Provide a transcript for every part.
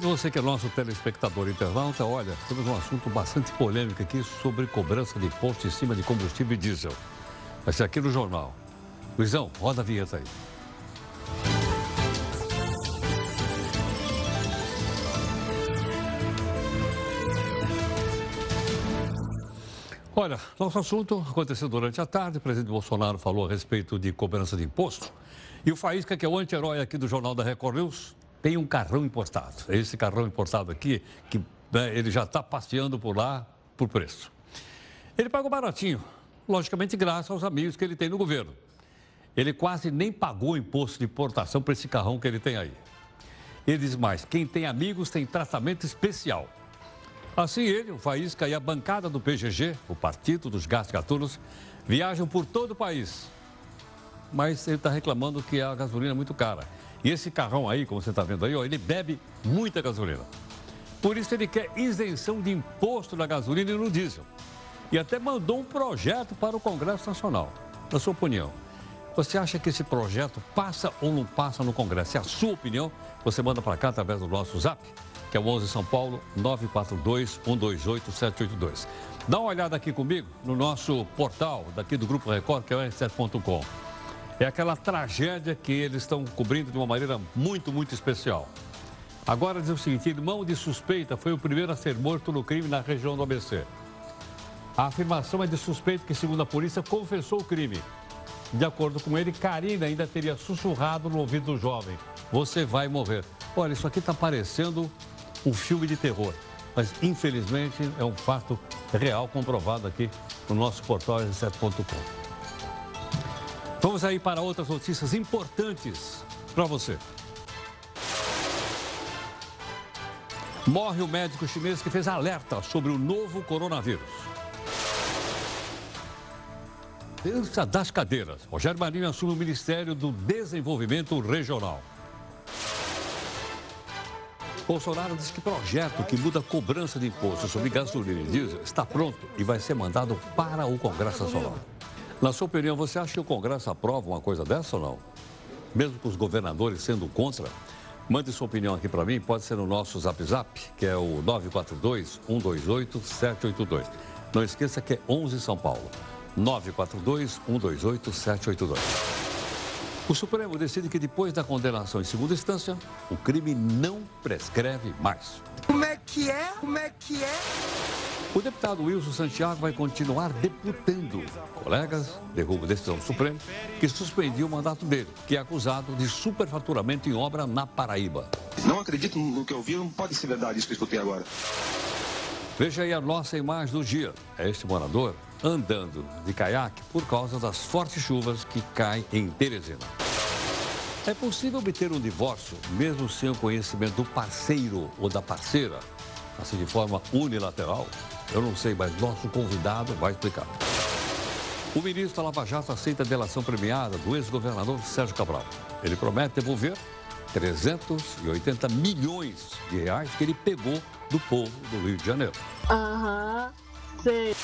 Você que é nosso telespectador internauta, olha, temos um assunto bastante polêmico aqui sobre cobrança de imposto em cima de combustível e diesel. Vai ser aqui no jornal. Luizão, roda a vinheta aí. Olha, nosso assunto aconteceu durante a tarde. O presidente Bolsonaro falou a respeito de cobrança de imposto. E o Faísca, que é o anti-herói aqui do Jornal da Record News, tem um carrão importado. É esse carrão importado aqui, que né, ele já está passeando por lá por preço. Ele pagou baratinho, logicamente graças aos amigos que ele tem no governo. Ele quase nem pagou imposto de importação para esse carrão que ele tem aí. Ele diz mais: quem tem amigos tem tratamento especial. Assim, ele, o Faísca e a bancada do PGG, o Partido dos Gás Gatunos, viajam por todo o país. Mas ele está reclamando que a gasolina é muito cara. E esse carrão aí, como você está vendo aí, ó, ele bebe muita gasolina. Por isso ele quer isenção de imposto na gasolina e no diesel. E até mandou um projeto para o Congresso Nacional. Na sua opinião, você acha que esse projeto passa ou não passa no Congresso? É a sua opinião? Você manda para cá através do nosso zap que é o 11 São Paulo 942 128 782. Dá uma olhada aqui comigo no nosso portal daqui do Grupo Record, que é o r7.com. É aquela tragédia que eles estão cobrindo de uma maneira muito, muito especial. Agora diz o seguinte: irmão de suspeita foi o primeiro a ser morto no crime na região do ABC. A afirmação é de suspeito que, segundo a polícia, confessou o crime. De acordo com ele, Karina ainda teria sussurrado no ouvido do jovem: Você vai morrer. Olha, isso aqui está parecendo um filme de terror. Mas, infelizmente, é um fato real comprovado aqui no nosso portal r7.com. Vamos aí para outras notícias importantes para você. Morre o médico chinês que fez alerta sobre o novo coronavírus. Dança das cadeiras. Rogério Marinho assume o Ministério do Desenvolvimento Regional. Bolsonaro diz que projeto que muda a cobrança de imposto sobre gasolina e diesel está pronto e vai ser mandado para o Congresso Nacional. Na sua opinião, você acha que o Congresso aprova uma coisa dessa ou não? Mesmo com os governadores sendo contra? Mande sua opinião aqui para mim, pode ser no nosso Zap Zap, que é o 942-128-782. Não esqueça que é 11 São Paulo. 942-128-782. O Supremo decide que depois da condenação em segunda instância, o crime não prescreve mais. Como é que é? Como é que é? O deputado Wilson Santiago vai continuar deputando. Colegas derrubam a decisão do Supremo que suspendia o mandato dele, que é acusado de superfaturamento em obra na Paraíba. Não acredito no que eu vi, não pode ser verdade isso que eu escutei agora. Veja aí a nossa imagem do dia. É este morador andando de caiaque por causa das fortes chuvas que caem em Teresina. É possível obter um divórcio mesmo sem o conhecimento do parceiro ou da parceira, assim de forma unilateral? Eu não sei, mas nosso convidado vai explicar. O ministro Lava Jato aceita a delação premiada do ex-governador Sérgio Cabral. Ele promete devolver 380 milhões de reais que ele pegou do povo do Rio de Janeiro. Aham, sei.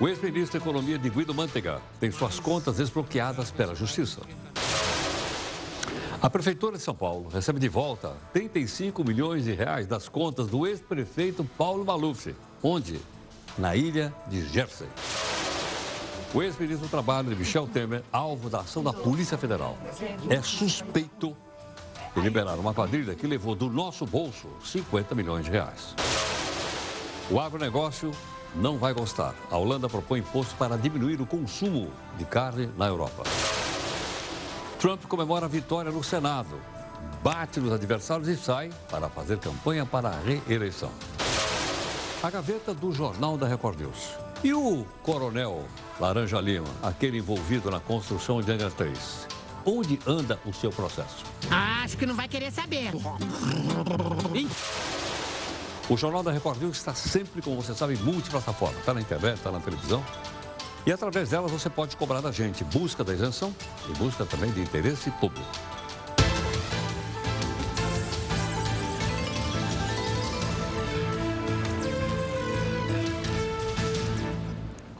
O ex-ministro da Economia de Guido Mantega tem suas contas desbloqueadas pela Justiça. A Prefeitura de São Paulo recebe de volta 35 milhões de reais das contas do ex-prefeito Paulo Maluf. Onde? Na ilha de Jersey. O ex-ministro do Trabalho, Michel Temer, alvo da ação da Polícia Federal, é suspeito de liberar uma quadrilha que levou do nosso bolso 50 milhões de reais. O agronegócio não vai gostar. A Holanda propõe imposto para diminuir o consumo de carne na Europa. Trump comemora a vitória no Senado, bate nos adversários e sai para fazer campanha para a reeleição. A gaveta do Jornal da Record News. E o coronel Laranja Lima, aquele envolvido na construção de Angra 3? Onde anda o seu processo? Acho que não vai querer saber. O Jornal da Record News está sempre, como você sabe, multiplataforma. Está na internet, está na televisão. E através delas você pode cobrar da gente busca da isenção e busca também de interesse público.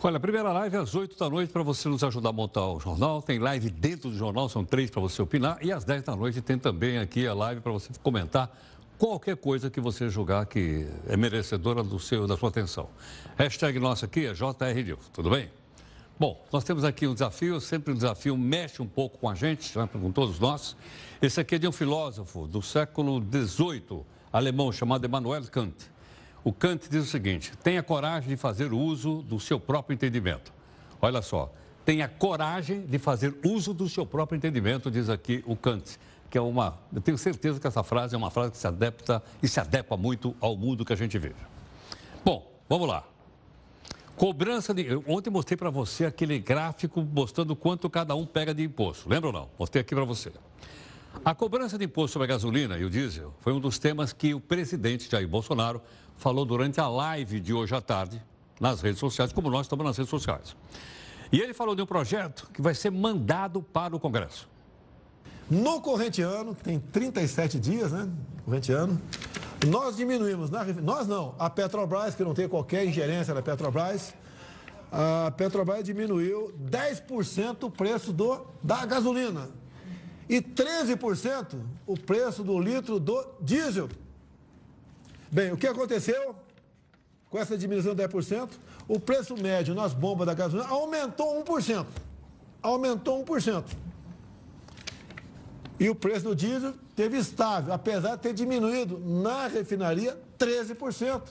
Olha, a primeira live é às 8 da noite para você nos ajudar a montar o jornal. Tem live dentro do jornal, são três para você opinar. E às 10 da noite tem também aqui a live para você comentar qualquer coisa que você julgar que é merecedora do seu, da sua atenção. Hashtag nossa aqui é JR tudo bem? Bom, nós temos aqui um desafio, sempre um desafio, mexe um pouco com a gente, né, com todos nós. Esse aqui é de um filósofo do século XVIII, alemão, chamado Emmanuel Kant. O Kant diz o seguinte: tenha coragem de fazer uso do seu próprio entendimento. Olha só, tenha coragem de fazer uso do seu próprio entendimento, diz aqui o Kant que é uma. Eu tenho certeza que essa frase é uma frase que se adapta e se adequa muito ao mundo que a gente vive. Bom, vamos lá. Cobrança de. Ontem mostrei para você aquele gráfico mostrando quanto cada um pega de imposto. Lembra ou não? Mostrei aqui para você. A cobrança de imposto sobre a gasolina e o diesel foi um dos temas que o presidente Jair Bolsonaro falou durante a live de hoje à tarde nas redes sociais, como nós estamos nas redes sociais. E ele falou de um projeto que vai ser mandado para o Congresso. No corrente ano, que tem 37 dias, né? Corrente ano, nós diminuímos, nós não, a Petrobras, que não tem qualquer ingerência na Petrobras, a Petrobras diminuiu 10% o preço do, da gasolina e 13% o preço do litro do diesel. Bem, o que aconteceu com essa diminuição de 10%? O preço médio nas bombas da gasolina aumentou 1%. Aumentou 1%. E o preço do diesel teve estável, apesar de ter diminuído na refinaria 13%.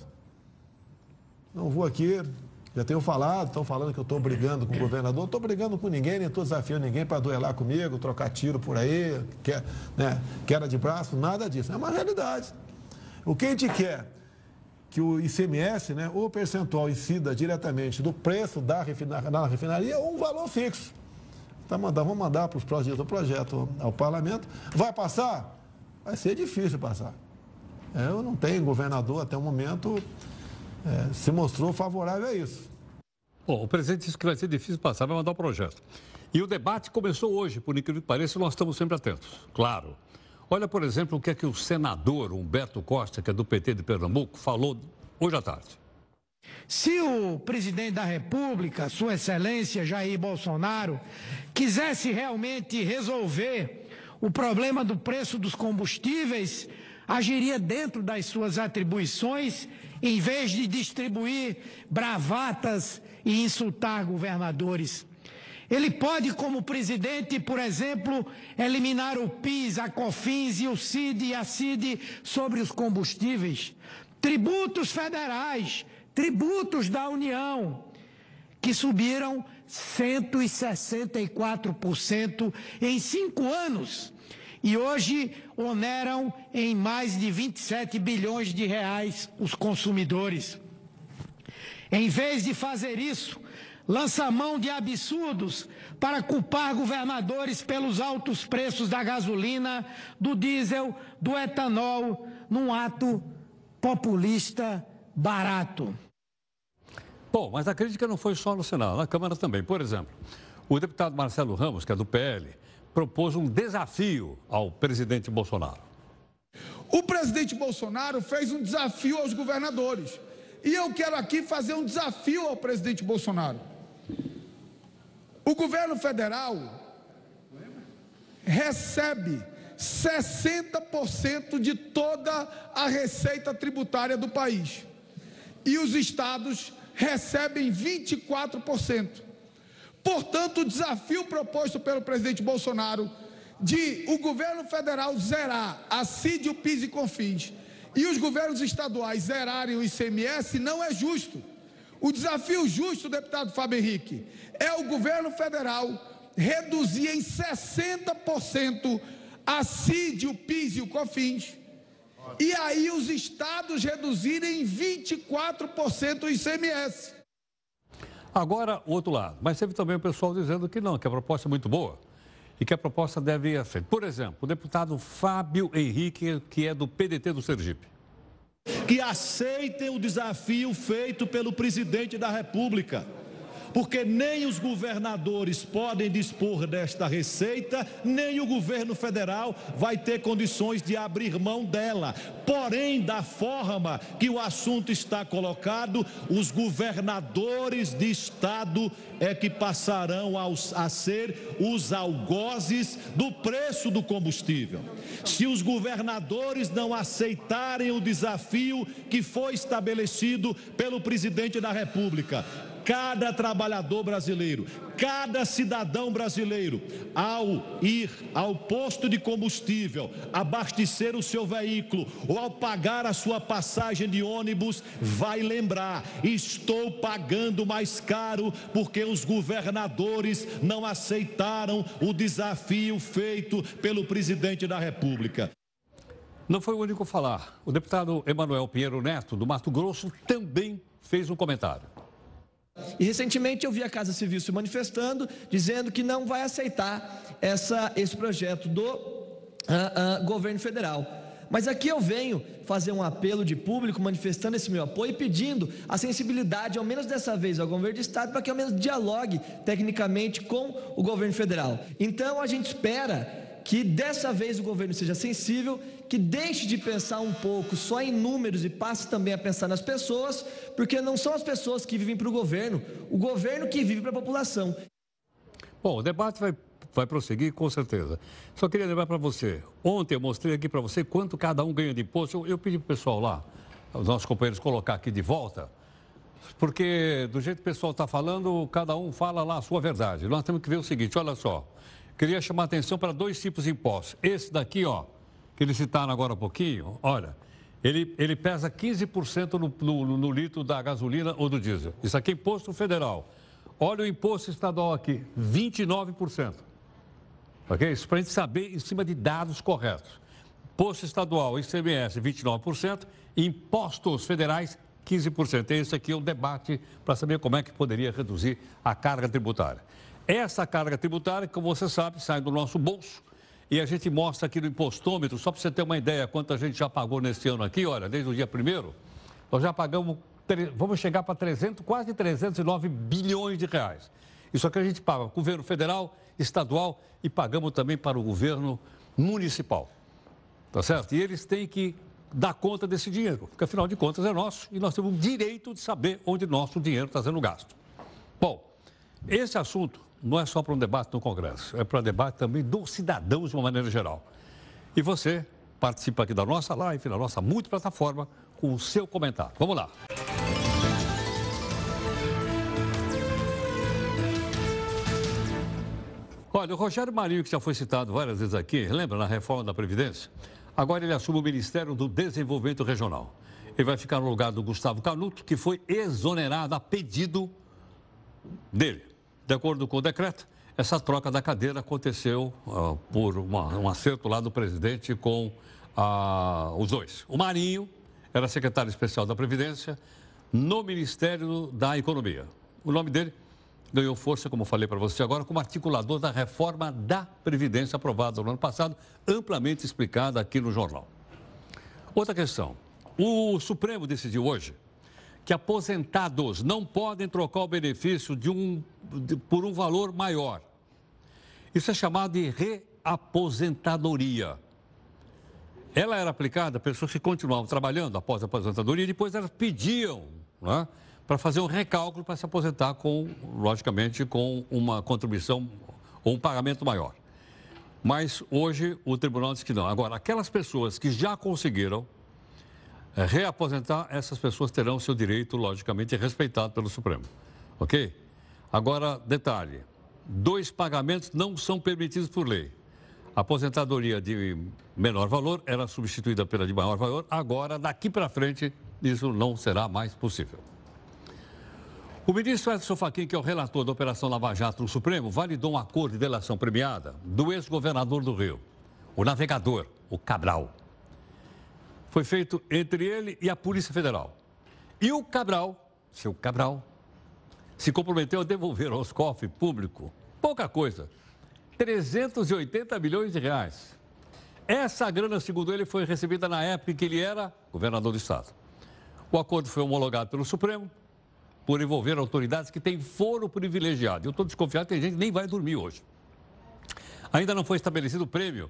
Não vou aqui, já tenho falado, estão falando que eu estou brigando com o governador, não estou brigando com ninguém, nem estou desafiando ninguém para duelar comigo, trocar tiro por aí, quer, né, queda de braço, nada disso. É uma realidade. O que a gente quer? Que o ICMS, né, o percentual incida diretamente do preço da refinaria, na refinaria ou um valor fixo. Tá mandar, vamos mandar para os projetos do projeto ao parlamento. Vai passar? Vai ser difícil passar. É, eu não tenho governador até o momento é, se mostrou favorável a isso. Bom, o presidente disse que vai ser difícil passar, vai mandar o projeto. E o debate começou hoje, por incrível que pareça, nós estamos sempre atentos. Claro. Olha, por exemplo, o que é que o senador Humberto Costa, que é do PT de Pernambuco, falou hoje à tarde. Se o presidente da República, Sua Excelência Jair Bolsonaro, quisesse realmente resolver o problema do preço dos combustíveis, agiria dentro das suas atribuições, em vez de distribuir bravatas e insultar governadores. Ele pode, como presidente, por exemplo, eliminar o PIS, a COFINS e o CID e a CID sobre os combustíveis. Tributos federais tributos da União, que subiram 164% em cinco anos e hoje oneram em mais de 27 bilhões de reais os consumidores. Em vez de fazer isso, lança mão de absurdos para culpar governadores pelos altos preços da gasolina, do diesel, do etanol, num ato populista barato. Bom, mas a crítica não foi só no Senado, na Câmara também. Por exemplo, o deputado Marcelo Ramos, que é do PL, propôs um desafio ao presidente Bolsonaro. O presidente Bolsonaro fez um desafio aos governadores. E eu quero aqui fazer um desafio ao presidente Bolsonaro. O governo federal recebe 60% de toda a receita tributária do país e os estados recebem 24%. Portanto, o desafio proposto pelo presidente Bolsonaro de o governo federal zerar a CID, o PIS e CONFINS e os governos estaduais zerarem o ICMS não é justo. O desafio justo, deputado Fábio Henrique, é o governo federal reduzir em 60% a CID, o PIS e o COFINS e aí os estados reduzirem em 24% o ICMS. Agora, o outro lado. Mas teve também o pessoal dizendo que não, que a proposta é muito boa e que a proposta deve à frente. Por exemplo, o deputado Fábio Henrique, que é do PDT do Sergipe. Que aceitem o desafio feito pelo presidente da República. Porque nem os governadores podem dispor desta receita, nem o governo federal vai ter condições de abrir mão dela. Porém, da forma que o assunto está colocado, os governadores de estado é que passarão a ser os algozes do preço do combustível. Se os governadores não aceitarem o desafio que foi estabelecido pelo presidente da República, cada trabalhador brasileiro, cada cidadão brasileiro, ao ir ao posto de combustível, abastecer o seu veículo ou ao pagar a sua passagem de ônibus, vai lembrar: estou pagando mais caro porque os governadores não aceitaram o desafio feito pelo presidente da República. Não foi o único a falar. O deputado Emanuel Pinheiro Neto, do Mato Grosso, também fez um comentário. E recentemente eu vi a Casa Civil se manifestando, dizendo que não vai aceitar essa, esse projeto do uh, uh, governo federal. Mas aqui eu venho fazer um apelo de público, manifestando esse meu apoio e pedindo a sensibilidade, ao menos dessa vez, ao governo do Estado, para que ao menos dialogue tecnicamente com o governo federal. Então a gente espera que dessa vez o governo seja sensível, que deixe de pensar um pouco só em números e passe também a pensar nas pessoas, porque não são as pessoas que vivem para o governo, o governo que vive para a população. Bom, o debate vai, vai prosseguir com certeza. Só queria lembrar para você, ontem eu mostrei aqui para você quanto cada um ganha de imposto. Eu, eu pedi para o pessoal lá, os nossos companheiros, colocar aqui de volta, porque do jeito que o pessoal está falando, cada um fala lá a sua verdade. Nós temos que ver o seguinte, olha só queria chamar a atenção para dois tipos de impostos. Esse daqui, ó, que eles citaram agora um pouquinho, olha, ele, ele pesa 15% no, no, no litro da gasolina ou do diesel. Isso aqui é imposto federal. Olha o imposto estadual aqui, 29%. Ok? Isso para a gente saber em cima de dados corretos. Imposto estadual, ICMS, 29%. Impostos federais, 15%. Esse aqui é o debate para saber como é que poderia reduzir a carga tributária. Essa carga tributária, como você sabe, sai do nosso bolso e a gente mostra aqui no impostômetro, só para você ter uma ideia quanto a gente já pagou nesse ano aqui, olha, desde o dia primeiro, nós já pagamos, vamos chegar para 300, quase 309 bilhões de reais. Isso aqui a gente paga governo federal, estadual e pagamos também para o governo municipal. Tá certo? E eles têm que dar conta desse dinheiro, porque afinal de contas é nosso e nós temos o direito de saber onde nosso dinheiro está sendo gasto. Bom, esse assunto não é só para um debate no Congresso, é para debate também dos cidadãos de uma maneira geral. E você participa aqui da nossa live, da nossa multiplataforma, com o seu comentário. Vamos lá. Olha, o Rogério Marinho, que já foi citado várias vezes aqui, lembra na reforma da Previdência? Agora ele assume o Ministério do Desenvolvimento Regional. Ele vai ficar no lugar do Gustavo Canuto, que foi exonerado a pedido dele. De acordo com o decreto, essa troca da cadeira aconteceu uh, por uma, um acerto lá do presidente com uh, os dois. O Marinho era secretário especial da Previdência no Ministério da Economia. O nome dele ganhou força, como falei para você agora, como articulador da reforma da Previdência aprovada no ano passado, amplamente explicada aqui no jornal. Outra questão. O Supremo decidiu hoje que aposentados não podem trocar o benefício de um, de, por um valor maior. Isso é chamado de reaposentadoria. Ela era aplicada a pessoas que continuavam trabalhando após a aposentadoria e depois elas pediam né, para fazer um recálculo para se aposentar com, logicamente, com uma contribuição ou um pagamento maior. Mas hoje o tribunal diz que não. Agora, aquelas pessoas que já conseguiram reaposentar, essas pessoas terão seu direito, logicamente, respeitado pelo Supremo. Ok? Agora, detalhe: dois pagamentos não são permitidos por lei. A aposentadoria de menor valor era substituída pela de maior valor, agora, daqui para frente, isso não será mais possível. O ministro Edson Fachin, que é o relator da Operação Lava Jato no Supremo, validou um acordo de delação premiada do ex-governador do Rio, o navegador, o Cabral foi feito entre ele e a Polícia Federal. E o Cabral, seu Cabral, se comprometeu a devolver aos cofres públicos pouca coisa, 380 milhões de reais. Essa grana, segundo ele, foi recebida na época em que ele era governador do Estado. O acordo foi homologado pelo Supremo por envolver autoridades que têm foro privilegiado. Eu estou desconfiado tem gente que nem vai dormir hoje. Ainda não foi estabelecido o prêmio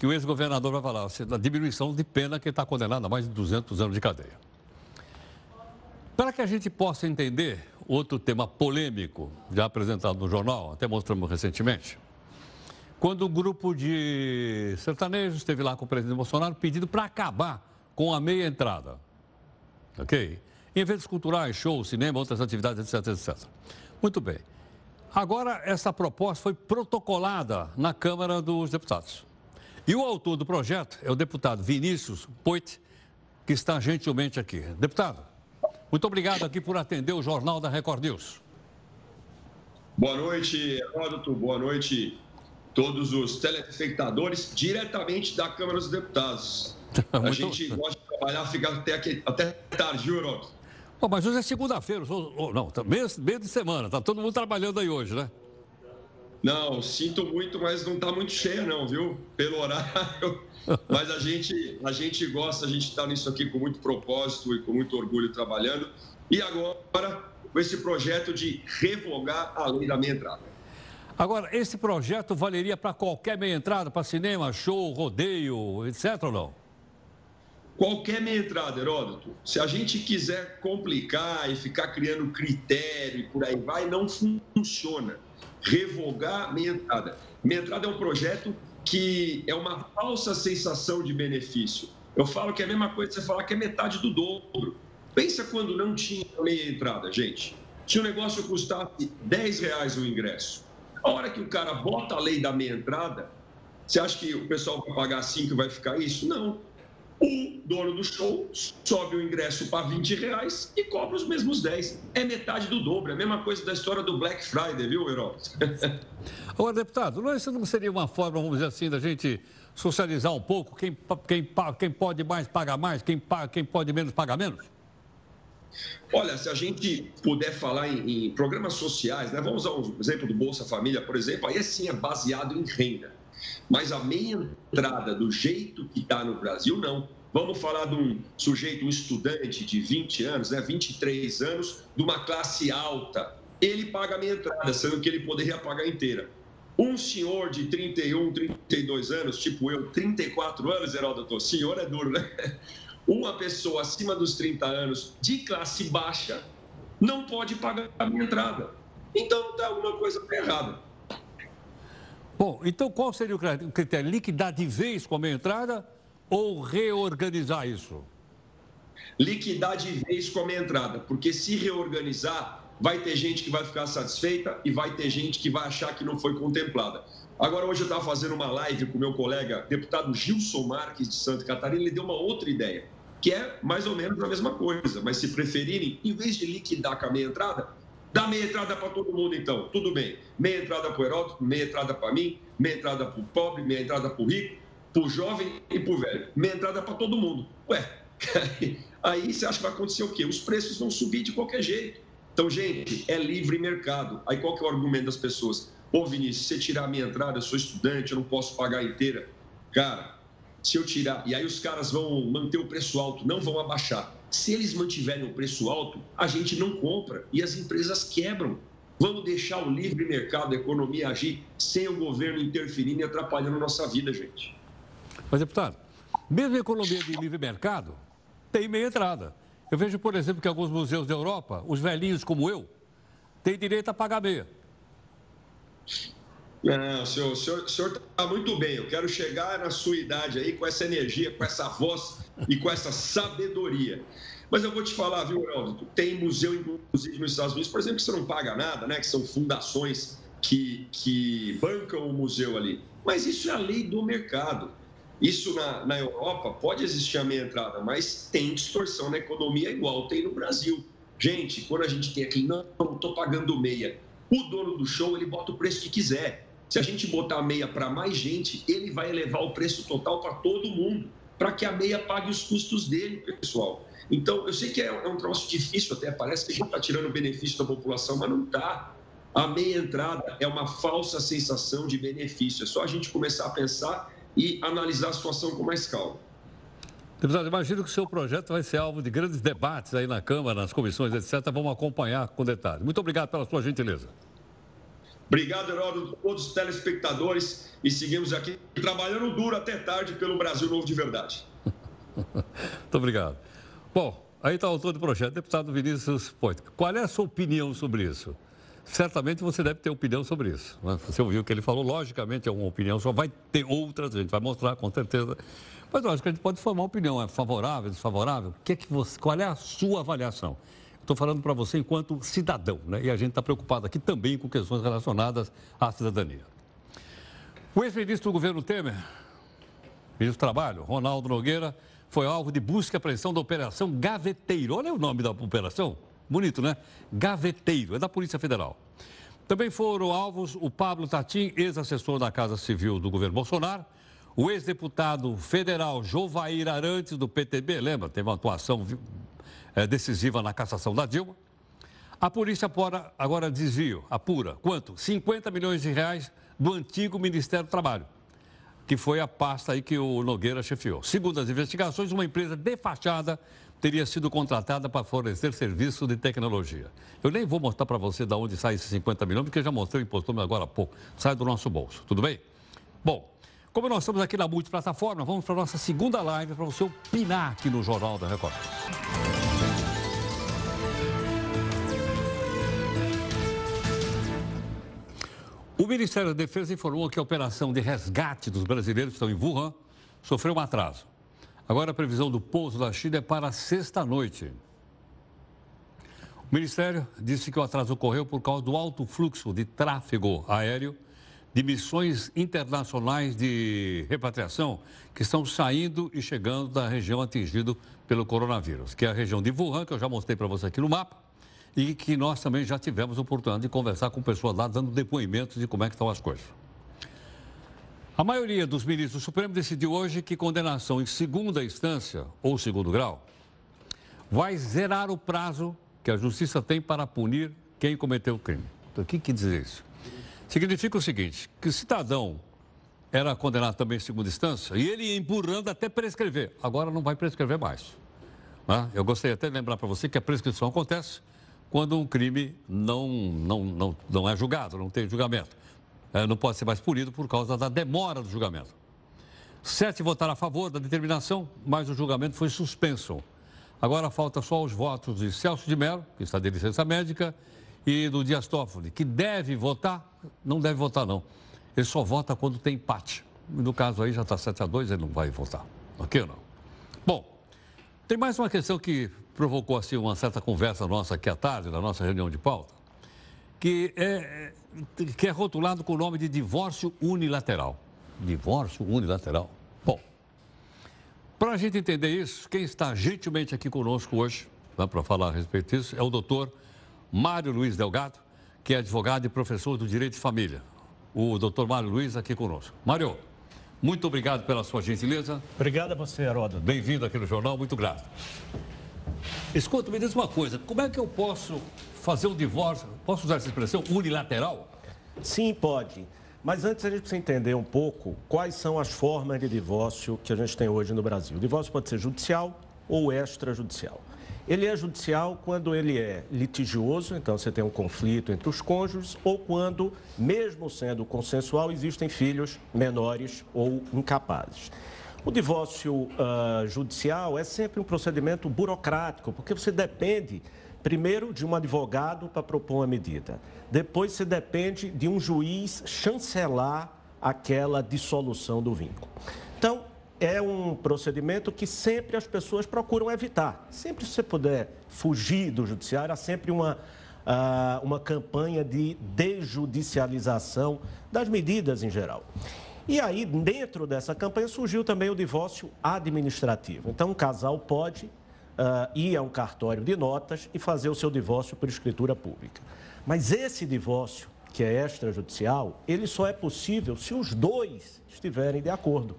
que o ex-governador vai falar, a diminuição de pena que está condenado a mais de 200 anos de cadeia. Para que a gente possa entender outro tema polêmico, já apresentado no jornal, até mostramos recentemente, quando o grupo de sertanejos esteve lá com o presidente Bolsonaro pedindo para acabar com a meia entrada. Ok? Em eventos culturais, shows, cinema, outras atividades, etc, etc. Muito bem. Agora, essa proposta foi protocolada na Câmara dos Deputados. E o autor do projeto é o deputado Vinícius Poit, que está gentilmente aqui. Deputado, muito obrigado aqui por atender o Jornal da Record News. Boa noite, Heródoto. Boa noite, todos os telespectadores, diretamente da Câmara dos Deputados. Muito... A gente gosta de trabalhar, fica até, aqui, até tarde, viu, Heródoto? Oh, mas hoje é segunda-feira, não, tá meio, meio de semana, tá todo mundo trabalhando aí hoje, né? Não, sinto muito, mas não está muito cheia não, viu? Pelo horário. Mas a gente, a gente gosta, a gente está nisso aqui com muito propósito e com muito orgulho trabalhando. E agora, com esse projeto de revogar a lei da meia entrada. Agora, esse projeto valeria para qualquer meia entrada, para cinema, show, rodeio, etc. ou não? Qualquer meia entrada, Heródoto. Se a gente quiser complicar e ficar criando critério e por aí vai, não funciona. Revogar meia entrada. Meia entrada é um projeto que é uma falsa sensação de benefício. Eu falo que é a mesma coisa você falar que é metade do dobro. Pensa quando não tinha meia entrada, gente. Se o negócio custasse 10 reais o ingresso. A hora que o cara bota a lei da meia entrada, você acha que o pessoal vai pagar 5 e vai ficar isso? Não o dono do show sobe o ingresso para 20 reais e cobra os mesmos 10. É metade do dobro. É a mesma coisa da história do Black Friday, viu, Heródoto? Agora, deputado, não, isso não seria uma forma, vamos dizer assim, da gente socializar um pouco? Quem, quem, quem pode mais paga mais, quem, quem pode menos paga menos? Olha, se a gente puder falar em, em programas sociais, né? vamos usar um exemplo do Bolsa Família, por exemplo, aí sim é baseado em renda. Mas a meia entrada, do jeito que está no Brasil, não. Vamos falar de um sujeito, um estudante de 20 anos, né, 23 anos, de uma classe alta. Ele paga a meia entrada, sendo que ele poderia pagar inteira. Um senhor de 31, 32 anos, tipo eu, 34 anos, Heródoto, senhor é duro, né? Uma pessoa acima dos 30 anos, de classe baixa, não pode pagar a minha entrada. Então, está alguma coisa errada. Bom, então qual seria o critério? Liquidar de vez com a meia entrada ou reorganizar isso? Liquidar de vez com a meia entrada, porque se reorganizar, vai ter gente que vai ficar satisfeita e vai ter gente que vai achar que não foi contemplada. Agora, hoje eu estava fazendo uma live com meu colega, deputado Gilson Marques de Santa Catarina, ele deu uma outra ideia, que é mais ou menos a mesma coisa, mas se preferirem, em vez de liquidar com a meia entrada, Dá meia entrada para todo mundo, então. Tudo bem. Meia entrada para o Heródoto, meia entrada para mim, meia entrada para o pobre, meia entrada para o rico, para o jovem e para o velho. Meia entrada para todo mundo. Ué, aí você acha que vai acontecer o quê? Os preços vão subir de qualquer jeito. Então, gente, é livre mercado. Aí qual que é o argumento das pessoas? Ô, Vinícius, se você tirar a minha entrada, eu sou estudante, eu não posso pagar inteira. Cara, se eu tirar... E aí os caras vão manter o preço alto, não vão abaixar. Se eles mantiverem o preço alto, a gente não compra e as empresas quebram. Vamos deixar o livre mercado, a economia agir sem o governo interferindo e atrapalhando a nossa vida, gente. Mas, deputado, mesmo a economia de livre mercado tem meia entrada. Eu vejo, por exemplo, que alguns museus da Europa, os velhinhos como eu, têm direito a pagar meia. Não, o senhor está muito bem. Eu quero chegar na sua idade aí com essa energia, com essa voz e com essa sabedoria. Mas eu vou te falar, viu, Heródoto? Tem museu, inclusive, nos Estados Unidos, por exemplo, que você não paga nada, né? Que são fundações que, que bancam o museu ali. Mas isso é a lei do mercado. Isso na, na Europa pode existir a meia entrada, mas tem distorção na economia igual tem no Brasil. Gente, quando a gente tem aqui, não, não estou pagando meia. O dono do show, ele bota o preço que quiser. Se a gente botar meia para mais gente, ele vai elevar o preço total para todo mundo, para que a meia pague os custos dele, pessoal. Então, eu sei que é, é um troço difícil até, parece que a gente está tirando benefício da população, mas não está. A meia entrada é uma falsa sensação de benefício. É só a gente começar a pensar e analisar a situação com mais calma. Deputado, imagino que o seu projeto vai ser alvo de grandes debates aí na Câmara, nas comissões, etc. Vamos acompanhar com detalhe. Muito obrigado pela sua gentileza. Obrigado, Heródoto, todos os telespectadores. E seguimos aqui trabalhando duro até tarde pelo Brasil Novo de Verdade. Muito obrigado. Bom, aí está o autor do projeto, deputado Vinícius Poit. Qual é a sua opinião sobre isso? Certamente você deve ter opinião sobre isso. Né? Você ouviu o que ele falou, logicamente é uma opinião, só vai ter outras, a gente vai mostrar com certeza. Mas que a gente pode formar opinião, é favorável, desfavorável? Que é que você, qual é a sua avaliação? Estou falando para você enquanto cidadão, né? E a gente está preocupado aqui também com questões relacionadas à cidadania. O ex-ministro do governo Temer, ministro do Trabalho, Ronaldo Nogueira, foi alvo de busca e apreensão da Operação Gaveteiro. Olha o nome da operação. Bonito, né? Gaveteiro, é da Polícia Federal. Também foram alvos o Pablo Tatim, ex-assessor da Casa Civil do governo Bolsonaro, o ex-deputado federal Jovair Arantes, do PTB, lembra? Teve uma atuação decisiva na cassação da Dilma. A polícia apura, agora desvio, apura, quanto? 50 milhões de reais do antigo Ministério do Trabalho, que foi a pasta aí que o Nogueira chefiou. Segundo as investigações, uma empresa de fachada teria sido contratada para fornecer serviço de tecnologia. Eu nem vou mostrar para você de onde sai esses 50 milhões, porque já mostrei o impostor agora há pouco. Sai do nosso bolso, tudo bem? Bom, como nós estamos aqui na multiplataforma, vamos para a nossa segunda live para você opinar aqui no Jornal da Record. Ministério da Defesa informou que a operação de resgate dos brasileiros que estão em Wuhan sofreu um atraso. Agora a previsão do pouso da China é para sexta-noite. O Ministério disse que o atraso ocorreu por causa do alto fluxo de tráfego aéreo de missões internacionais de repatriação que estão saindo e chegando da região atingida pelo coronavírus, que é a região de Wuhan, que eu já mostrei para você aqui no mapa e que nós também já tivemos oportunidade de conversar com pessoas lá, dando depoimentos de como é que estão as coisas. A maioria dos ministros do Supremo decidiu hoje que condenação em segunda instância ou segundo grau vai zerar o prazo que a justiça tem para punir quem cometeu o crime. Então, o que quer dizer isso? Significa o seguinte, que o cidadão era condenado também em segunda instância e ele ia empurrando até prescrever. Agora não vai prescrever mais. Né? Eu gostaria até de lembrar para você que a prescrição acontece quando um crime não, não, não, não é julgado, não tem julgamento. É, não pode ser mais punido por causa da demora do julgamento. Sete votaram a favor da determinação, mas o julgamento foi suspenso. Agora falta só os votos de Celso de Mello, que está de licença médica, e do Dias Toffoli, que deve votar, não deve votar não. Ele só vota quando tem empate. No caso aí já está 7 a 2, ele não vai votar. Ok ou não? Bom, tem mais uma questão que provocou assim uma certa conversa nossa aqui à tarde, na nossa reunião de pauta, que é, que é rotulado com o nome de divórcio unilateral. Divórcio unilateral. Bom, para a gente entender isso, quem está gentilmente aqui conosco hoje, né, para falar a respeito disso, é o doutor Mário Luiz Delgado, que é advogado e professor do Direito de Família. O doutor Mário Luiz aqui conosco. Mário, muito obrigado pela sua gentileza. Obrigado a você, Heródoto. Bem-vindo aqui no jornal, muito grato. Escuta, me diz uma coisa, como é que eu posso fazer um divórcio, posso usar essa expressão, unilateral? Sim, pode. Mas antes a gente precisa entender um pouco quais são as formas de divórcio que a gente tem hoje no Brasil. O divórcio pode ser judicial ou extrajudicial. Ele é judicial quando ele é litigioso, então você tem um conflito entre os cônjuges, ou quando, mesmo sendo consensual, existem filhos menores ou incapazes. O divórcio uh, judicial é sempre um procedimento burocrático, porque você depende, primeiro, de um advogado para propor uma medida. Depois, você depende de um juiz chancelar aquela dissolução do vínculo. Então, é um procedimento que sempre as pessoas procuram evitar. Sempre que você puder fugir do judiciário, há sempre uma, uh, uma campanha de desjudicialização das medidas em geral. E aí, dentro dessa campanha, surgiu também o divórcio administrativo. Então, um casal pode uh, ir a um cartório de notas e fazer o seu divórcio por escritura pública. Mas esse divórcio, que é extrajudicial, ele só é possível se os dois estiverem de acordo.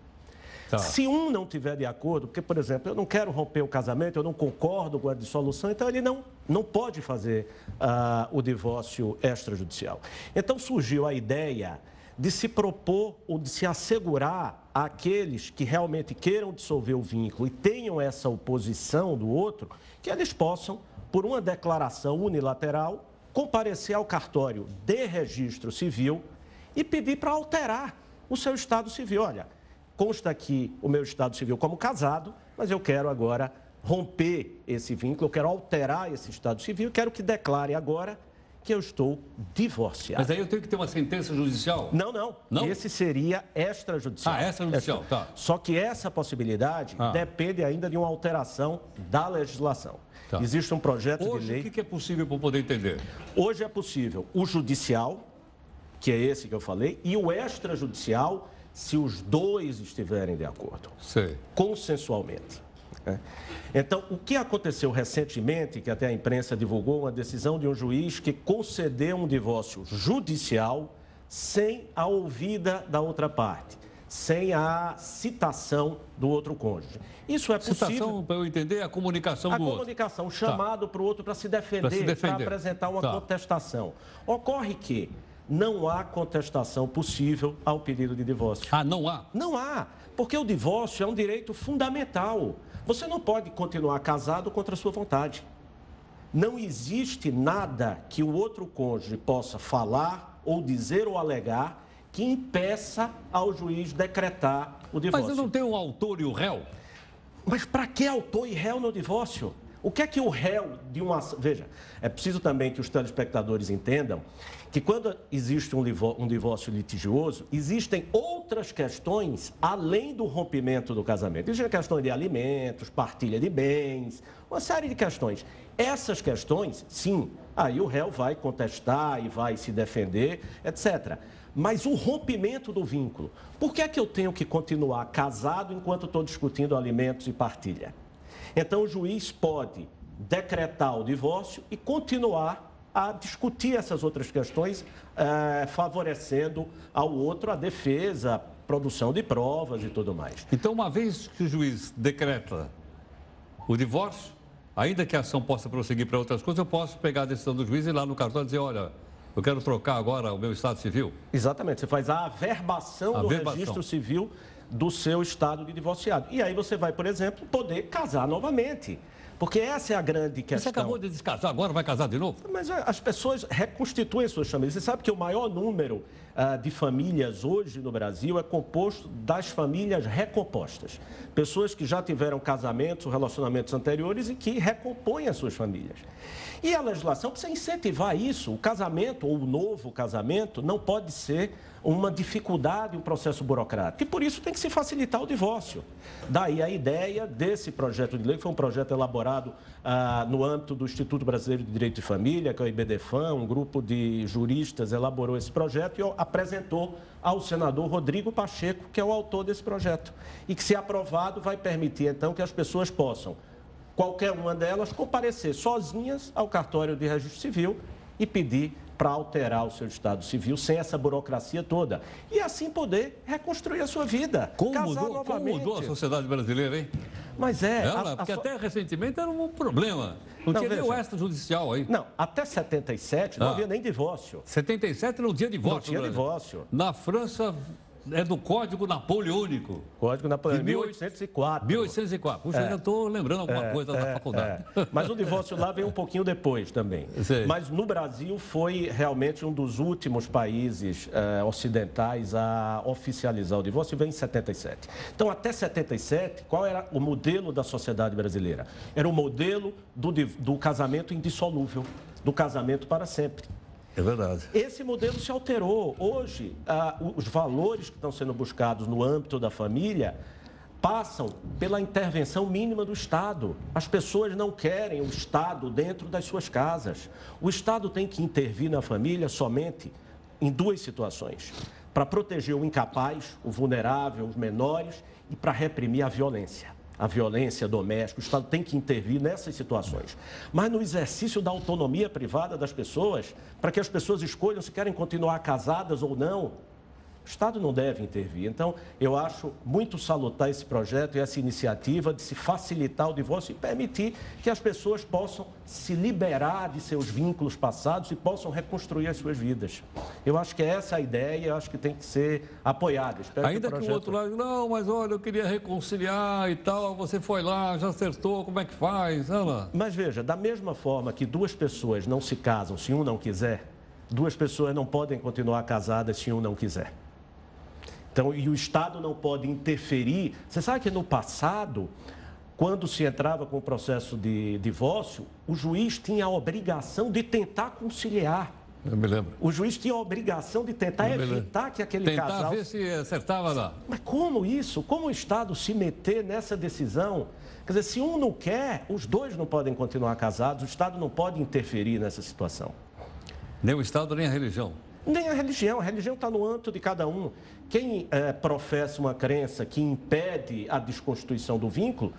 Tá. Se um não tiver de acordo, porque, por exemplo, eu não quero romper o casamento, eu não concordo com a dissolução, então ele não, não pode fazer uh, o divórcio extrajudicial. Então surgiu a ideia de se propor ou de se assegurar àqueles que realmente queiram dissolver o vínculo e tenham essa oposição do outro, que eles possam, por uma declaração unilateral, comparecer ao cartório de registro civil e pedir para alterar o seu estado civil. Olha, consta aqui o meu estado civil como casado, mas eu quero agora romper esse vínculo, eu quero alterar esse estado civil, quero que declare agora que eu estou divorciado. Mas aí eu tenho que ter uma sentença judicial? Não, não. Não? Esse seria extrajudicial. Ah, extrajudicial, Extra- tá. Só que essa possibilidade Ah. depende ainda de uma alteração da legislação. Tá. Existe um projeto de Hoje, lei. o que é possível para eu poder entender? Hoje é possível o judicial, que é esse que eu falei, e o extrajudicial, se os dois estiverem de acordo, Sei. consensualmente. Né? Então, o que aconteceu recentemente, que até a imprensa divulgou, uma decisão de um juiz que concedeu um divórcio judicial sem a ouvida da outra parte, sem a citação do outro cônjuge. Isso é possível. Citação, para eu entender, é a comunicação A do outro. comunicação, chamado para o outro para se defender, para apresentar uma Tá. contestação. Ocorre que não há contestação possível ao pedido de divórcio. Ah, não há? Não há, porque o divórcio é um direito fundamental. Você não pode continuar casado contra a sua vontade. Não existe nada que o outro cônjuge possa falar ou dizer ou alegar que impeça ao juiz decretar o divórcio. Mas eu não tenho o autor e o réu? Mas para que autor e réu no divórcio? O que é que o réu de uma. Veja, é preciso também que os telespectadores entendam que quando existe um um divórcio litigioso, existem outras questões além do rompimento do casamento. Existem questões de alimentos, partilha de bens, uma série de questões. Essas questões, sim, aí o réu vai contestar e vai se defender, etc. Mas o rompimento do vínculo, por que é que eu tenho que continuar casado enquanto estou discutindo alimentos e partilha? Então o juiz pode decretar o divórcio e continuar a discutir essas outras questões, eh, favorecendo ao outro a defesa, a produção de provas e tudo mais. Então, uma vez que o juiz decreta o divórcio, ainda que a ação possa prosseguir para outras coisas, eu posso pegar a decisão do juiz e ir lá no cartório e dizer, olha, eu quero trocar agora o meu estado civil. Exatamente, você faz a averbação do registro civil do seu estado de divorciado. E aí você vai, por exemplo, poder casar novamente. Porque essa é a grande questão. Você acabou de descasar, agora vai casar de novo? Mas as pessoas reconstituem suas famílias. Você sabe que o maior número ah, de famílias hoje no Brasil é composto das famílias recompostas. Pessoas que já tiveram casamentos ou relacionamentos anteriores e que recompõem as suas famílias. E a legislação precisa incentivar isso. O casamento ou o novo casamento não pode ser uma dificuldade, um processo burocrático. E por isso tem que se facilitar o divórcio. Daí a ideia desse projeto de lei, que foi um projeto elaborado ah, no âmbito do Instituto Brasileiro de Direito de Família, que é o IBDFAM, um grupo de juristas elaborou esse projeto e apresentou ao senador Rodrigo Pacheco, que é o autor desse projeto. E que, se aprovado, vai permitir, então, que as pessoas possam, qualquer uma delas, comparecer sozinhas ao cartório de registro civil e pedir para alterar o seu estado civil sem essa burocracia toda. E assim poder reconstruir a sua vida. Como casar mudou, como mudou a sociedade brasileira, hein? Mas é. Ela, a- a porque so- até recentemente era um problema. Não, Não, tinha nem o veja. extrajudicial aí. Não, até 77 não Ah. havia nem divórcio. 77 não tinha divórcio. Não tinha divórcio. Na França é do Código Napoleônico. Código Napoleão, De 1804. 1804. Puxa, É. eu já estou lembrando alguma É, coisa da é, faculdade. é. Mas o divórcio lá veio um pouquinho depois também. Sei. Mas no Brasil foi realmente um dos últimos países eh, ocidentais a oficializar o divórcio veio em 77. Então, até 77, qual era o modelo da sociedade brasileira? Era o modelo do, do casamento indissolúvel, do casamento para sempre. É verdade. Esse modelo se alterou. Hoje, ah, os valores que estão sendo buscados no âmbito da família passam pela intervenção mínima do Estado. As pessoas não querem o Estado dentro das suas casas. O Estado tem que intervir na família somente em duas situações: para proteger o incapaz, o vulnerável, os menores e para reprimir a violência. A violência doméstica, o Estado tem que intervir nessas situações. Mas no exercício da autonomia privada das pessoas, para que as pessoas escolham se querem continuar casadas ou não, O Estado não deve intervir. Então, eu acho muito salutar esse projeto e essa iniciativa de se facilitar o divórcio e permitir que as pessoas possam se liberar de seus vínculos passados e possam reconstruir as suas vidas. Eu acho que essa é a ideia e acho que tem que ser apoiada. Espero Ainda que o, projeto... que o outro lado, não, mas olha, eu queria reconciliar e tal, você foi lá, já acertou, como é que faz? Ana? Mas veja, da mesma forma que duas pessoas não se casam se um não quiser, duas pessoas não podem continuar casadas se um não quiser. Então, e o Estado não pode interferir. Você sabe que no passado, quando se entrava com o processo de divórcio, o juiz tinha a obrigação de tentar conciliar. Eu me lembro. O juiz tinha a obrigação de tentar evitar que aquele tentar casal. Tentar ver se acertava lá. Mas como isso? Como o Estado se meter nessa decisão? Quer dizer, se um não quer, os dois não podem continuar casados, o Estado não pode interferir nessa situação. Nem o Estado, nem a religião. Nem a religião, a religião está no âmbito de cada um. Quem é, professa uma crença que impede a desconstituição do vínculo,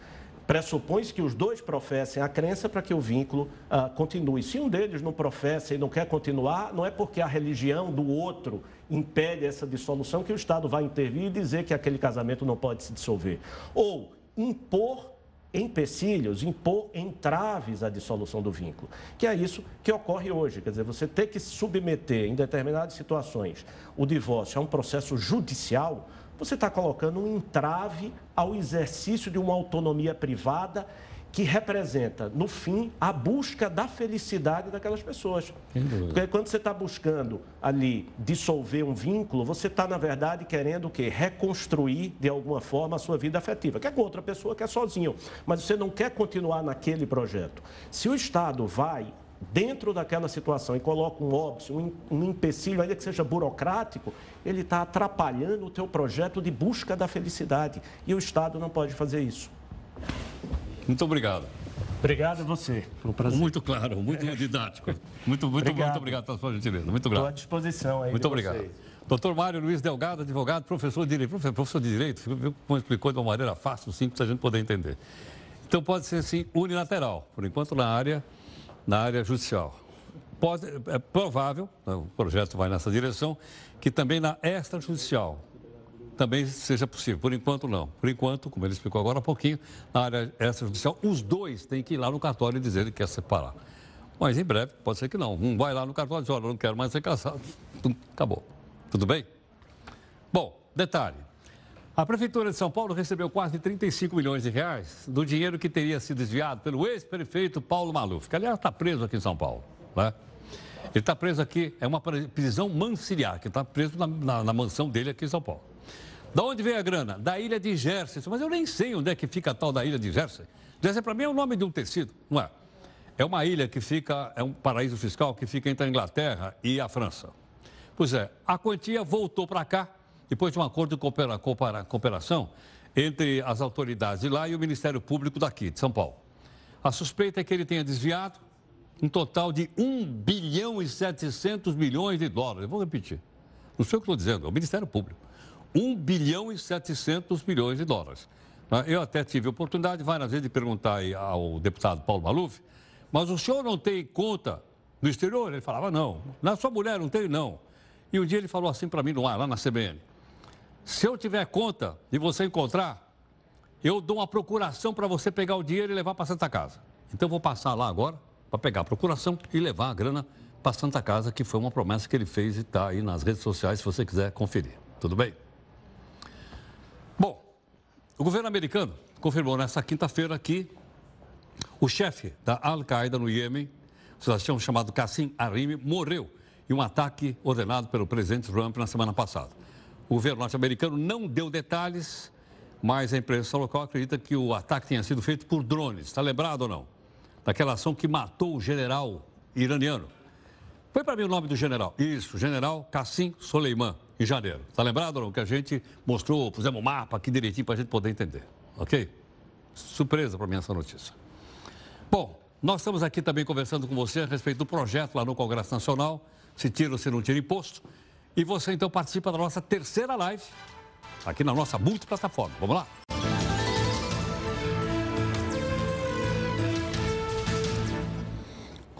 pressupõe que os dois professem a crença para que o vínculo uh, continue. Se um deles não professa e não quer continuar, não é porque a religião do outro impede essa dissolução que o Estado vai intervir e dizer que aquele casamento não pode se dissolver. Ou impor empecilhos, impor entraves à dissolução do vínculo, que é isso que ocorre hoje. Quer dizer, você ter que submeter em determinadas situações o divórcio a um processo judicial, você está colocando um entrave ao exercício de uma autonomia privada que representa, no fim, a busca da felicidade daquelas pessoas. Porque quando você está buscando ali dissolver um vínculo, você está, na verdade, querendo o quê? Reconstruir, de alguma forma, a sua vida afetiva. Quer com outra pessoa, quer sozinho. Mas você não quer continuar naquele projeto. Se o Estado vai dentro daquela situação e coloca um óbvio, um, um empecilho, ainda que seja burocrático, ele está atrapalhando o teu projeto de busca da felicidade. E o Estado não pode fazer isso. Muito obrigado. Obrigado a você. Foi um prazer. Muito claro, muito didático. Muito, muito, obrigado. muito obrigado pela sua gentileza. Muito grato. Estou à disposição aí. Muito obrigado. Vocês. Doutor Mário Luiz Delgado, advogado, professor de Direito. Professor de Direito, como explicou de uma maneira fácil, simples, a gente poder entender. Então pode ser assim, unilateral, por enquanto na área, na área judicial. Pode, é provável, né, o projeto vai nessa direção, que também na extrajudicial, também seja possível. Por enquanto, não. Por enquanto, como ele explicou agora há pouquinho, na área extrajudicial, os dois têm que ir lá no cartório e dizer que quer separar. Mas em breve, pode ser que não. Um vai lá no cartório e diz, olha, não quero mais ser casado. Acabou. Tudo bem? Bom, detalhe. A Prefeitura de São Paulo recebeu quase 35 milhões de reais do dinheiro que teria sido desviado pelo ex-prefeito Paulo Maluf, que aliás está preso aqui em São Paulo. Né? Ele está preso aqui, é uma prisão mansiliar, que está preso na, na, na mansão dele aqui em São Paulo. Da onde veio a grana? Da ilha de Jersey. Mas eu nem sei onde é que fica a tal da ilha de Jersey. Jersey, para mim, é o nome de um tecido, não é? É uma ilha que fica, é um paraíso fiscal que fica entre a Inglaterra e a França. Pois é, a quantia voltou para cá, depois de um acordo de coopera, coopera, cooperação entre as autoridades de lá e o Ministério Público daqui, de São Paulo. A suspeita é que ele tenha desviado um total de 1 bilhão e 700 milhões de dólares. Eu vou repetir. Não sei o que estou dizendo, é o Ministério Público. 1 bilhão e 700 milhões de dólares. Né? Eu até tive a oportunidade várias vezes de perguntar ao deputado Paulo Maluf, mas o senhor não tem conta no exterior? Ele falava, não. Na sua mulher não tem, não. E um dia ele falou assim para mim no ar, lá na CBN. Se eu tiver conta e você encontrar, eu dou uma procuração para você pegar o dinheiro e levar para Santa Casa. Então eu vou passar lá agora para pegar a procuração e levar a grana para Santa Casa, que foi uma promessa que ele fez e está aí nas redes sociais se você quiser conferir. Tudo bem? O governo americano confirmou nesta quinta-feira que o chefe da Al-Qaeda no Iêmen, o chamado Qassim Arimi, morreu em um ataque ordenado pelo presidente Trump na semana passada. O governo norte-americano não deu detalhes, mas a imprensa local acredita que o ataque tenha sido feito por drones. Está lembrado ou não? Daquela ação que matou o general iraniano. Põe para mim o nome do general. Isso, general Qassim Soleiman em janeiro. Está lembrado não? Que a gente mostrou, pusemos um mapa aqui direitinho para a gente poder entender. Ok? Surpresa para mim essa notícia. Bom, nós estamos aqui também conversando com você a respeito do projeto lá no Congresso Nacional, se tira ou se não tira imposto. E você então participa da nossa terceira live, aqui na nossa multiplataforma. Vamos lá?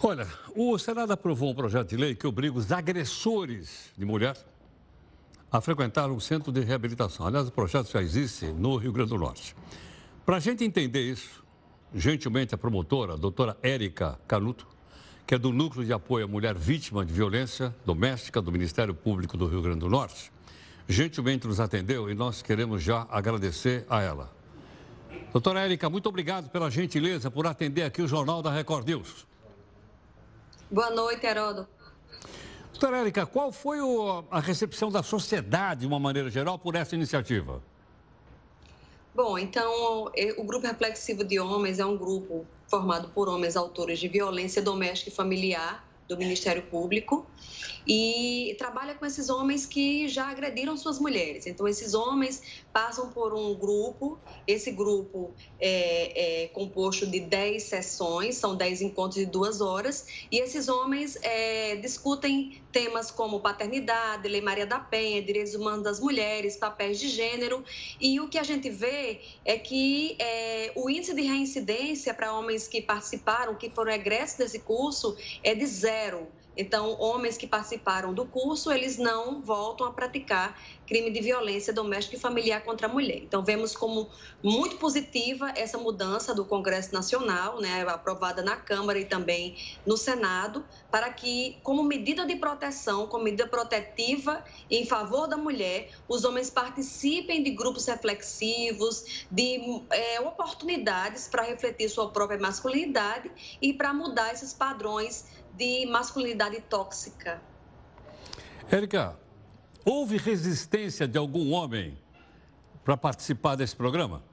Olha, o Senado aprovou um projeto de lei que obriga os agressores de mulher a frequentar um centro de reabilitação. Aliás, o projeto já existe no Rio Grande do Norte. Para a gente entender isso, gentilmente a promotora, a doutora Érica Canuto, que é do Núcleo de Apoio à Mulher Vítima de Violência Doméstica do Ministério Público do Rio Grande do Norte, gentilmente nos atendeu e nós queremos já agradecer a ela. Doutora Érica, muito obrigado pela gentileza por atender aqui o Jornal da Record News. Boa noite, Heródoto. Doutora Érica, qual foi o, a recepção da sociedade, de uma maneira geral, por essa iniciativa? Bom, então, o Grupo Reflexivo de Homens é um grupo formado por homens autores de violência doméstica e familiar do Ministério Público e trabalha com esses homens que já agrediram suas mulheres. Então, esses homens passam por um grupo, esse grupo é, é composto de 10 sessões, são 10 encontros de duas horas, e esses homens é, discutem temas como paternidade, Lei Maria da Penha, direitos humanos das mulheres, papéis de gênero, e o que a gente vê é que é, o índice de reincidência para homens que participaram, que foram egressos desse curso, é de zero. Então, homens que participaram do curso, eles não voltam a praticar crime de violência doméstica e familiar contra a mulher. Então, vemos como muito positiva essa mudança do Congresso Nacional, né, aprovada na Câmara e também no Senado, para que, como medida de proteção, como medida protetiva em favor da mulher, os homens participem de grupos reflexivos, de é, oportunidades para refletir sua própria masculinidade e para mudar esses padrões de masculinidade tóxica. Érica, houve resistência de algum homem para participar desse programa?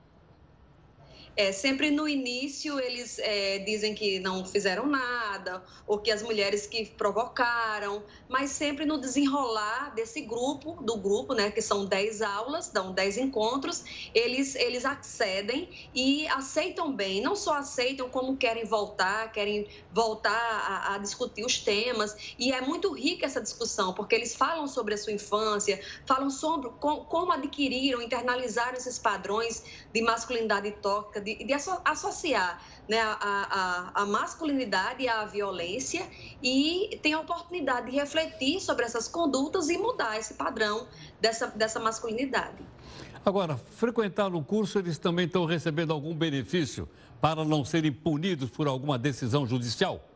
É, sempre no início eles é, dizem que não fizeram nada, ou que as mulheres que provocaram, mas sempre no desenrolar desse grupo, do grupo, né, que são 10 aulas, dão 10 encontros, eles, eles accedem e aceitam bem, não só aceitam, como querem voltar, querem voltar a, a discutir os temas, e é muito rica essa discussão, porque eles falam sobre a sua infância, falam sobre com, como adquiriram, internalizaram esses padrões de masculinidade tóxica, de de, de associar né, a, a, a, masculinidade à violência e tem a oportunidade de refletir sobre essas condutas e mudar esse padrão dessa, dessa masculinidade. Agora, frequentar o curso, eles também estão recebendo algum benefício para não serem punidos por alguma decisão judicial?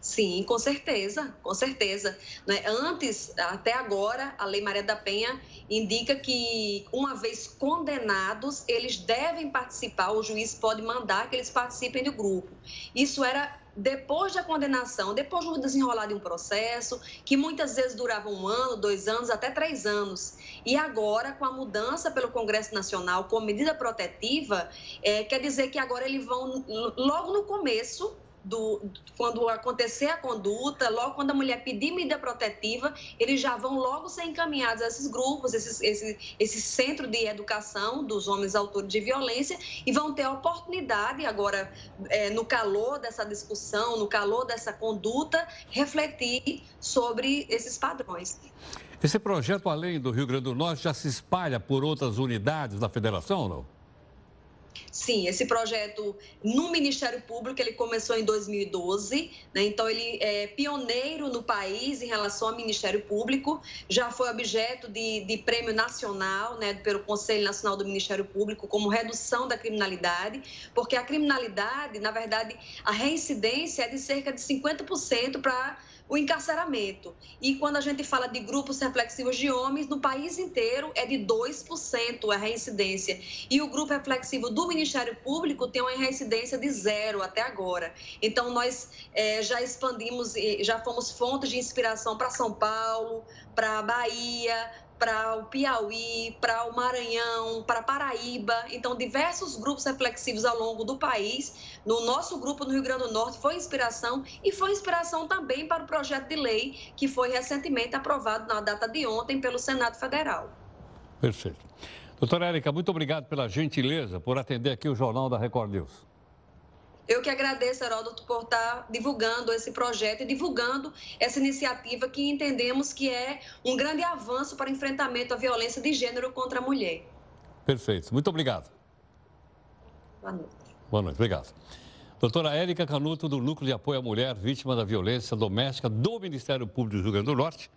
Sim, com certeza, com certeza. Né? Antes, até agora, a Lei Maria da Penha indica que, uma vez condenados, eles devem participar, o juiz pode mandar que eles participem do grupo. Isso era depois da condenação, depois do desenrolar de um processo, que muitas vezes durava um ano, dois anos, até três anos. E agora, com a mudança pelo Congresso Nacional com medida protetiva, é, quer dizer que agora eles vão, logo no começo, do, quando acontecer a conduta, logo quando a mulher pedir medida protetiva, eles já vão logo ser encaminhados a esses grupos, esses, esse, esse centro de educação dos homens autores de violência e vão ter a oportunidade agora, é, no calor dessa discussão, no calor dessa conduta, refletir sobre esses padrões. Esse projeto, além do Rio Grande do Norte, já se espalha por outras unidades da federação não? Sim, esse projeto no Ministério Público ele começou em 2012, né? então ele é pioneiro no país em relação ao Ministério Público, já foi objeto de, de prêmio nacional, né, pelo Conselho Nacional do Ministério Público como redução da criminalidade, porque a criminalidade, na verdade, a reincidência é de cerca de 50% para o encarceramento. E quando a gente fala de grupos reflexivos de homens, no país inteiro é de 2% a reincidência. E o grupo reflexivo do Ministério Público tem uma reincidência de zero até agora. Então, nós é, já expandimos, já fomos fontes de inspiração para São Paulo, para Bahia, para o Piauí, para o Maranhão, para Paraíba. Então, diversos grupos reflexivos ao longo do país. No nosso grupo no Rio Grande do Norte foi inspiração e foi inspiração também para o projeto de lei que foi recentemente aprovado na data de ontem pelo Senado Federal. Perfeito. Doutora Érica, muito obrigado pela gentileza por atender aqui o Jornal da Record News. Eu que agradeço, Heródoto, por estar divulgando esse projeto e divulgando essa iniciativa que entendemos que é um grande avanço para o enfrentamento à violência de gênero contra a mulher. Perfeito. Muito obrigado. Boa noite. Boa noite. Obrigado. Doutora Érica Canuto, do Núcleo de Apoio à Mulher Vítima da Violência Doméstica do Ministério Público do Rio Grande do Norte,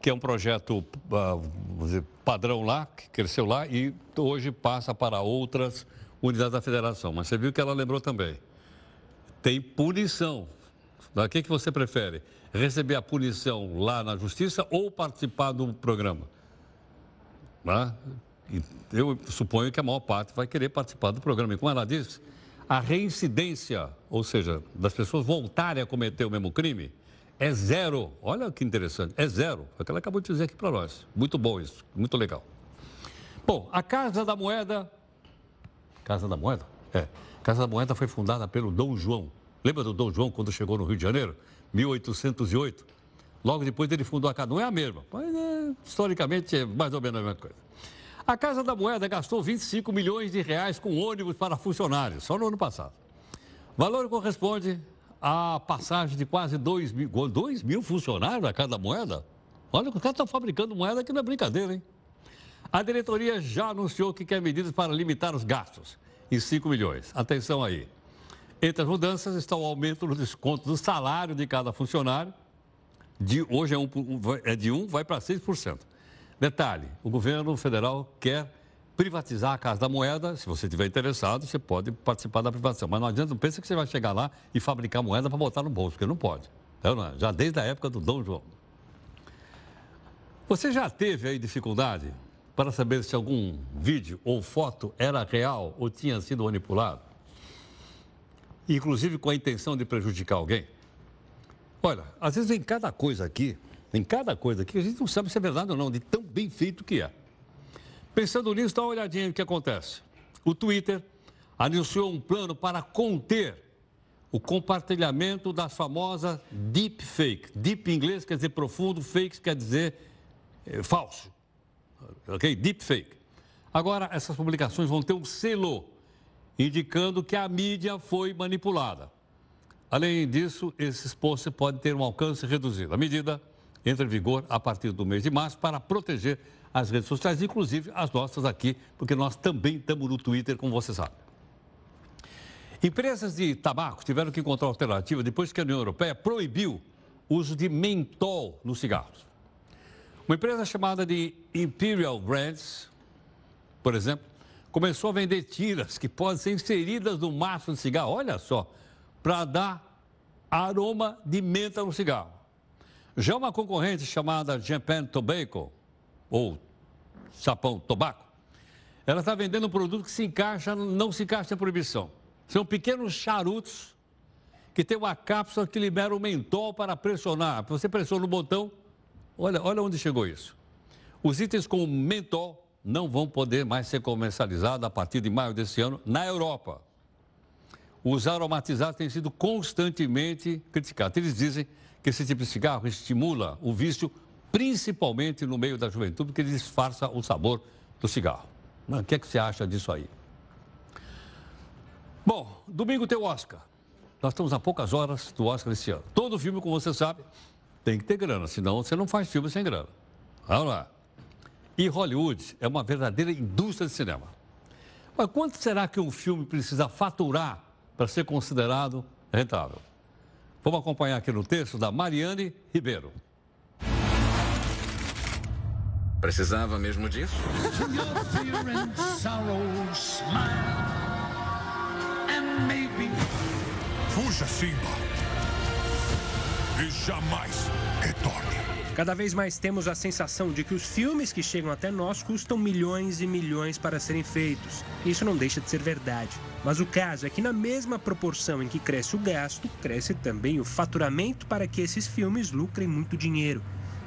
que é um projeto ah, dizer, padrão lá, que cresceu lá e hoje passa para outras unidades da federação. Mas você viu que ela lembrou também. Tem punição. O que, que você prefere? Receber a punição lá na justiça ou participar do programa? Né? Eu suponho que a maior parte vai querer participar do programa. E como ela disse, a reincidência, ou seja, das pessoas voltarem a cometer o mesmo crime, é zero. Olha que interessante, é zero. É o que ela acabou de dizer aqui para nós. Muito bom isso, muito legal. Bom, a Casa da Moeda. Casa da Moeda? É. Casa da Moeda foi fundada pelo Dom João. Lembra do Dom João quando chegou no Rio de Janeiro? 1808. Logo depois ele fundou a casa. Não é a mesma, mas é, historicamente é mais ou menos a mesma coisa. A Casa da Moeda gastou 25 milhões de reais com ônibus para funcionários, só no ano passado. O valor corresponde a passagem de quase 2 mil, 2 mil funcionários da Casa da Moeda. Olha, os caras estão fabricando moeda que não é brincadeira, hein? A diretoria já anunciou que quer medidas para limitar os gastos em 5 milhões. Atenção aí. Entre as mudanças está o aumento no desconto do salário de cada funcionário. De, hoje é, um, é de 1, vai para 6%. Detalhe: o governo federal quer privatizar a Casa da Moeda. Se você estiver interessado, você pode participar da privatização. Mas não adianta, não pensa que você vai chegar lá e fabricar moeda para botar no bolso, porque não pode. É já desde a época do Dom João. Você já teve aí dificuldade para saber se algum vídeo ou foto era real ou tinha sido manipulado? Inclusive com a intenção de prejudicar alguém? Olha, às vezes em cada coisa aqui, em cada coisa aqui, a gente não sabe se é verdade ou não, de tão bem feito que é. Pensando nisso, dá uma olhadinha no que acontece. O Twitter anunciou um plano para conter o compartilhamento das famosas deepfake. Deep em inglês quer dizer profundo, fake quer dizer é, falso. Ok? Deepfake. Agora, essas publicações vão ter um selo indicando que a mídia foi manipulada. Além disso, esses posts podem ter um alcance reduzido. A medida entra em vigor a partir do mês de março para proteger as redes sociais, inclusive as nossas aqui, porque nós também estamos no Twitter, como você sabe. Empresas de tabaco tiveram que encontrar alternativa depois que a União Europeia proibiu o uso de mentol nos cigarros. Uma empresa chamada de Imperial Brands, por exemplo, começou a vender tiras que podem ser inseridas no maço de cigarro, olha só, para dar aroma de menta no cigarro. Já uma concorrente chamada Japan Tobacco ou sapão, tobaco, ela está vendendo um produto que se encaixa, não se encaixa na proibição. São pequenos charutos que tem uma cápsula que libera o mentol para pressionar. Você pressiona no botão, olha, olha onde chegou isso. Os itens com mentol não vão poder mais ser comercializados a partir de maio desse ano na Europa. Os aromatizados têm sido constantemente criticados. Eles dizem que esse tipo de cigarro estimula o vício principalmente no meio da juventude, porque ele disfarça o sabor do cigarro. O que, é que você acha disso aí? Bom, domingo tem o Oscar. Nós estamos a poucas horas do Oscar esse ano. Todo filme, como você sabe, tem que ter grana, senão você não faz filme sem grana. Vamos lá. E Hollywood é uma verdadeira indústria de cinema. Mas quanto será que um filme precisa faturar para ser considerado rentável? Vamos acompanhar aqui no texto da Mariane Ribeiro. Precisava mesmo disso? Fuja, Simba. E jamais retorne. Cada vez mais temos a sensação de que os filmes que chegam até nós custam milhões e milhões para serem feitos. Isso não deixa de ser verdade. Mas o caso é que, na mesma proporção em que cresce o gasto, cresce também o faturamento para que esses filmes lucrem muito dinheiro.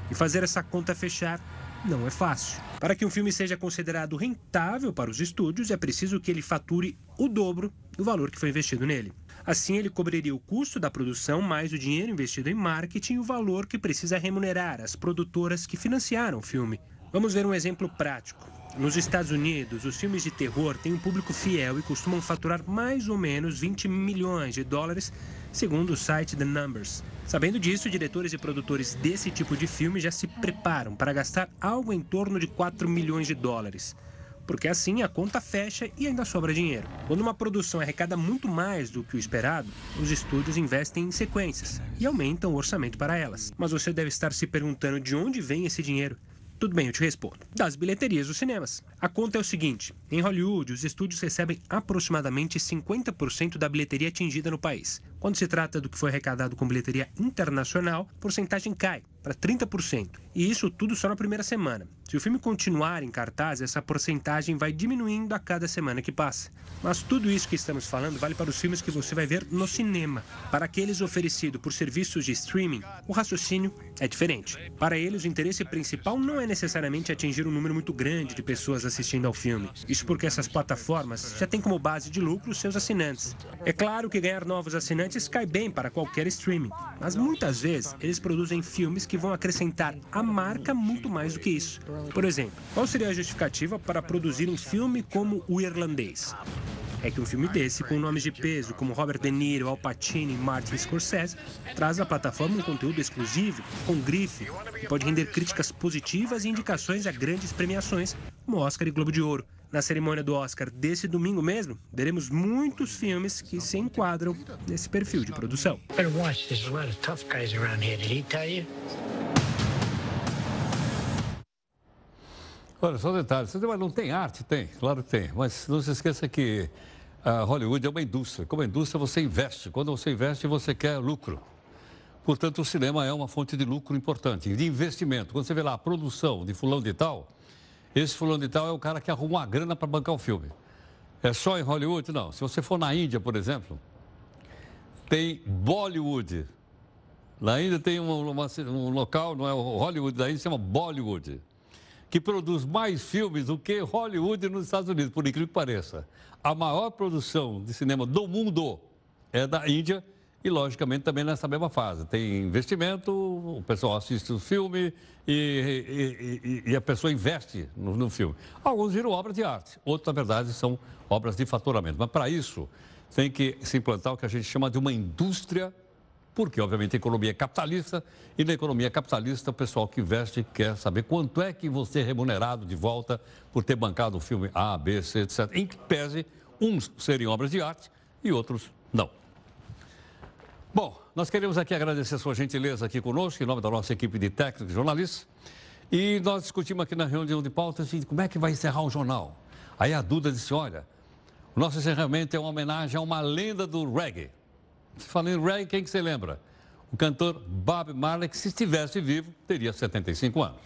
E fazer essa conta fechar não é fácil. Para que um filme seja considerado rentável para os estúdios, é preciso que ele fature o dobro do valor que foi investido nele. Assim, ele cobriria o custo da produção mais o dinheiro investido em marketing e o valor que precisa remunerar as produtoras que financiaram o filme. Vamos ver um exemplo prático. Nos Estados Unidos, os filmes de terror têm um público fiel e costumam faturar mais ou menos 20 milhões de dólares, segundo o site The Numbers. Sabendo disso, diretores e produtores desse tipo de filme já se preparam para gastar algo em torno de 4 milhões de dólares. Porque assim a conta fecha e ainda sobra dinheiro. Quando uma produção arrecada muito mais do que o esperado, os estúdios investem em sequências e aumentam o orçamento para elas. Mas você deve estar se perguntando de onde vem esse dinheiro. Tudo bem, eu te respondo. Das bilheterias dos cinemas. A conta é o seguinte: em Hollywood, os estúdios recebem aproximadamente 50% da bilheteria atingida no país. Quando se trata do que foi arrecadado com bilheteria internacional, a porcentagem cai para 30%. E isso tudo só na primeira semana. Se o filme continuar em cartaz, essa porcentagem vai diminuindo a cada semana que passa. Mas tudo isso que estamos falando vale para os filmes que você vai ver no cinema. Para aqueles oferecidos por serviços de streaming, o raciocínio é diferente. Para eles, o interesse principal não é necessariamente atingir um número muito grande de pessoas assistindo ao filme. Isso porque essas plataformas já têm como base de lucro seus assinantes. É claro que ganhar novos assinantes cai bem para qualquer streaming, mas muitas vezes eles produzem filmes que vão acrescentar à marca muito mais do que isso. Por exemplo, qual seria a justificativa para produzir um filme como O Irlandês? é que um filme desse, com nomes de peso como Robert De Niro, Al Pacino e Martin Scorsese, traz à plataforma um conteúdo exclusivo, com grife, e pode render críticas positivas e indicações a grandes premiações, como Oscar e Globo de Ouro. Na cerimônia do Oscar desse domingo mesmo, veremos muitos filmes que se enquadram nesse perfil de produção. Olha, só um detalhe. Você mas não tem arte? Tem, claro que tem. Mas não se esqueça que a Hollywood é uma indústria. Como indústria, você investe. Quando você investe, você quer lucro. Portanto, o cinema é uma fonte de lucro importante, de investimento. Quando você vê lá a produção de fulano de tal, esse fulano de tal é o cara que arruma uma grana para bancar o filme. É só em Hollywood? Não. Se você for na Índia, por exemplo, tem Bollywood. Na Índia tem um, uma, um local, não é o Hollywood da Índia, se chama Bollywood que produz mais filmes do que Hollywood nos Estados Unidos, por incrível que pareça. A maior produção de cinema do mundo é da Índia e, logicamente, também nessa mesma fase. Tem investimento, o pessoal assiste o filme e, e, e a pessoa investe no, no, filme. Alguns viram obras de arte, outros, na verdade, são obras de faturamento. Mas, para isso, tem que se implantar o que a gente chama de uma indústria porque, obviamente, a economia é capitalista e na economia capitalista o pessoal que investe quer saber quanto é que você é remunerado de volta por ter bancado o filme A, B, C, etc. Em que pese uns serem obras de arte e outros não. Bom, nós queremos aqui agradecer a sua gentileza aqui conosco, em nome da nossa equipe de técnicos e jornalistas. E nós discutimos aqui na reunião de pauta assim, como é que vai encerrar o jornal. Aí a Duda disse, olha, o nosso encerramento é uma homenagem a uma lenda do reggae. Se fala em reggae, quem que você lembra? O cantor Bob Marley, que se estivesse vivo, teria 75 anos.